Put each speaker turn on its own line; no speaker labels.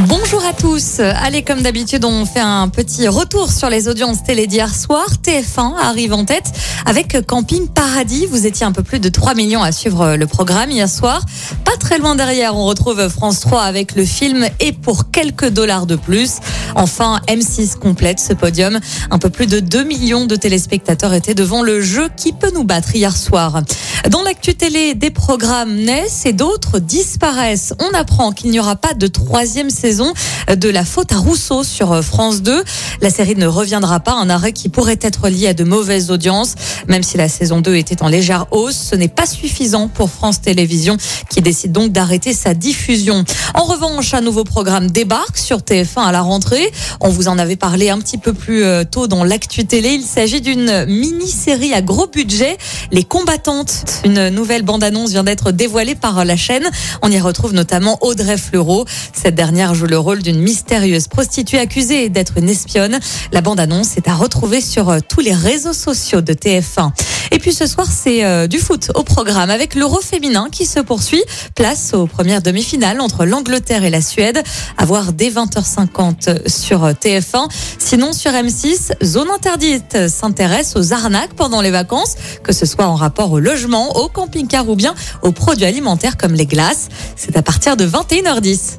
Bonjour à tous. Allez, comme d'habitude, on fait un petit retour sur les audiences télé d'hier soir. TF1 arrive en tête avec Camping Paradis. Vous étiez un peu plus de 3 millions à suivre le programme hier soir. Pas très loin derrière, on retrouve France 3 avec le film et pour quelques dollars de plus. Enfin, M6 complète ce podium. Un peu plus de 2 millions de téléspectateurs étaient devant le jeu qui peut nous battre hier soir. Dans l'actu télé, des programmes naissent et d'autres disparaissent. On apprend qu'il n'y aura pas de troisième saison de La Faute à Rousseau sur France 2. La série ne reviendra pas, un arrêt qui pourrait être lié à de mauvaises audiences. Même si la saison 2 était en légère hausse, ce n'est pas suffisant pour France Télévisions qui décide donc d'arrêter sa diffusion. En revanche, un nouveau programme débarque sur TF1 à la rentrée. On vous en avait parlé un petit peu plus euh, tôt dans l'actu télé. Il s'agit d'une mini-série à gros budget, Les Combattantes. Une nouvelle bande-annonce vient d'être dévoilée par la chaîne. On y retrouve notamment Audrey Fleurot. Cette dernière joue le rôle d'une mystérieuse prostituée accusée d'être une espionne. La bande-annonce est à retrouver sur euh, tous les réseaux sociaux de TF1. Et puis ce soir, c'est euh, du foot au programme avec l'Euro féminin qui se poursuit. Place aux premières demi-finales entre l'Angleterre et la Suède. À voir dès 20h50 sur euh, TF1. Sinon, sur M6, Zone Interdite s'intéresse aux arnaques pendant les vacances, que ce soit en rapport au logement, au camping-car ou bien aux produits alimentaires comme les glaces. C'est à partir de 21h10.